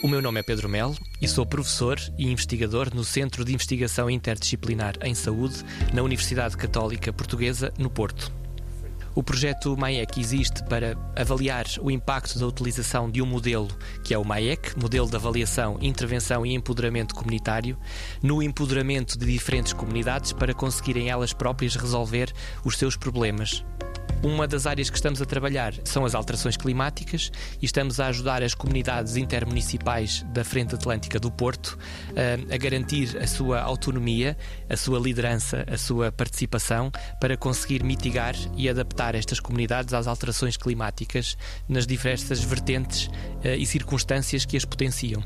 O meu nome é Pedro Melo e sou professor e investigador no Centro de Investigação Interdisciplinar em Saúde na Universidade Católica Portuguesa, no Porto. O projeto MAEC existe para avaliar o impacto da utilização de um modelo, que é o MAEC, Modelo de Avaliação, Intervenção e Empoderamento Comunitário, no empoderamento de diferentes comunidades para conseguirem elas próprias resolver os seus problemas. Uma das áreas que estamos a trabalhar são as alterações climáticas e estamos a ajudar as comunidades intermunicipais da Frente Atlântica do Porto a, a garantir a sua autonomia, a sua liderança, a sua participação para conseguir mitigar e adaptar estas comunidades às alterações climáticas nas diversas vertentes eh, e circunstâncias que as potenciam.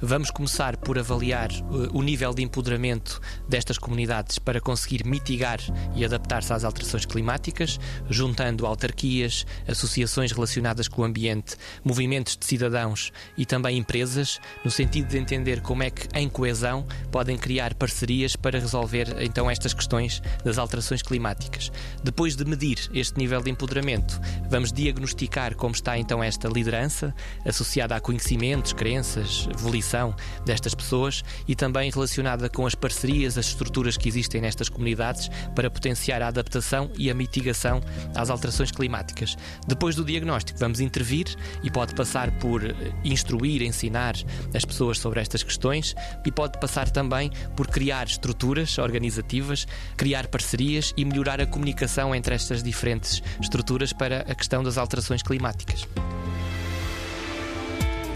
Vamos começar por avaliar uh, o nível de empoderamento destas comunidades para conseguir mitigar e adaptar-se às alterações climáticas, juntando autarquias, associações relacionadas com o ambiente, movimentos de cidadãos e também empresas, no sentido de entender como é que, em coesão, podem criar parcerias para resolver então estas questões das alterações climáticas. Depois de medir este nível de empoderamento, vamos diagnosticar como está então esta liderança associada a conhecimentos, crenças, volição destas pessoas e também relacionada com as parcerias, as estruturas que existem nestas comunidades para potenciar a adaptação e a mitigação às alterações climáticas. Depois do diagnóstico, vamos intervir e pode passar por eh, instruir, ensinar as pessoas sobre estas questões e pode passar também por criar estruturas organizativas, criar parcerias e melhorar a comunicação entre estas diferentes estruturas para a questão das alterações climáticas.